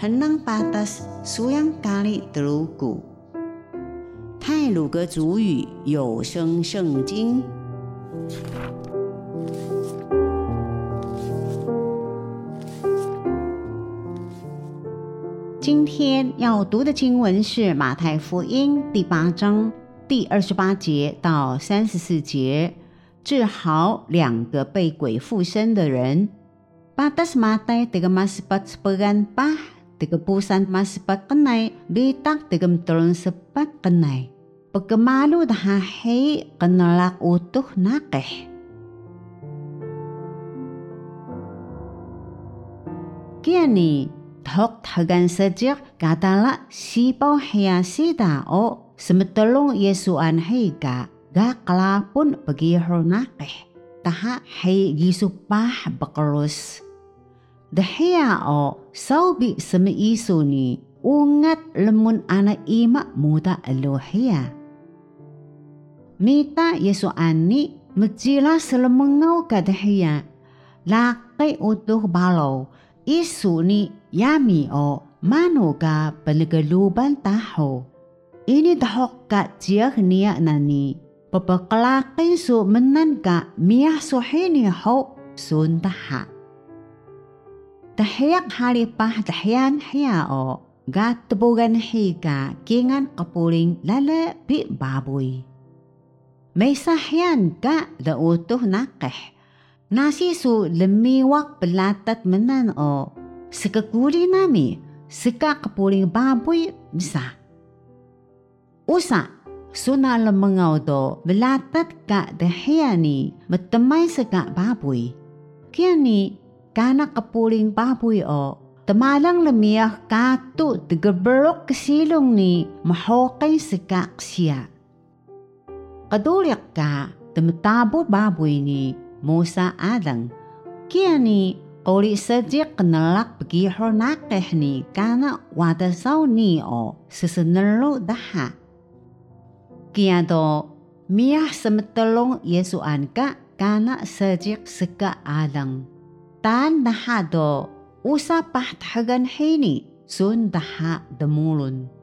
henang patas suyang kali telugu。泰鲁格族语有声圣经。今天要读的经文是马太福音第八章第二十八节到三十四节，治好两个被鬼附身的人。Patas matay tiga maspat sepagan ba pusan maspat kenai litak tiga telun sepat kenai. Pagkamalu dahahay kanalak utuh nakeh. Kiani, thok thagan sajik katala sipaw haya sida o semetelong Yesuan hega ga kalapun pagihor nakeh. Taha hay gisupah bakalus. Dahia o saubi sama iso ni ungat lemun ana ima muda alohia. Mita Yesu ani majila selemengau kadahia. Lakay utuh balaw isu ni yami o mano ka panagaluban taho. Ini dahok ka tiyak niya nani. Papakalakay su menan ka miyah suhini ho suntaha. Dahiyak halipah dahiyan hiya o gatubugan higa kingan kapuling lala bi baboy. May sahyan ka da utuh nakeh. Nasi su lemiwak pelatat menan o sekakuli nami seka kapuling baboy misa. Usa suna lemengaw do belatat ka dahiyani matamay seka baboy. Kaya kana kapuling baboy o tamalang lamiyah kato tigaberok kasilong ni mahokay seka siya. Kadulyak ka tamatabo baboy ni Musa Adang. Kaya ni Ori sajik kenalak begihor nakeh ni kana wadasaw ni o sesenelo daha. Kaya do miyah semetelong Yesuan ka kana sajik seka adang. Tan daha do usa pahthagan hini sun daha demulun.